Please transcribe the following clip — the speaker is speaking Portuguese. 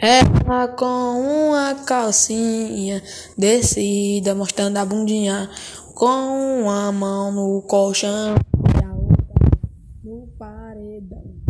Ela com uma calcinha descida, mostrando a bundinha, com uma mão no colchão e a outra no paredão.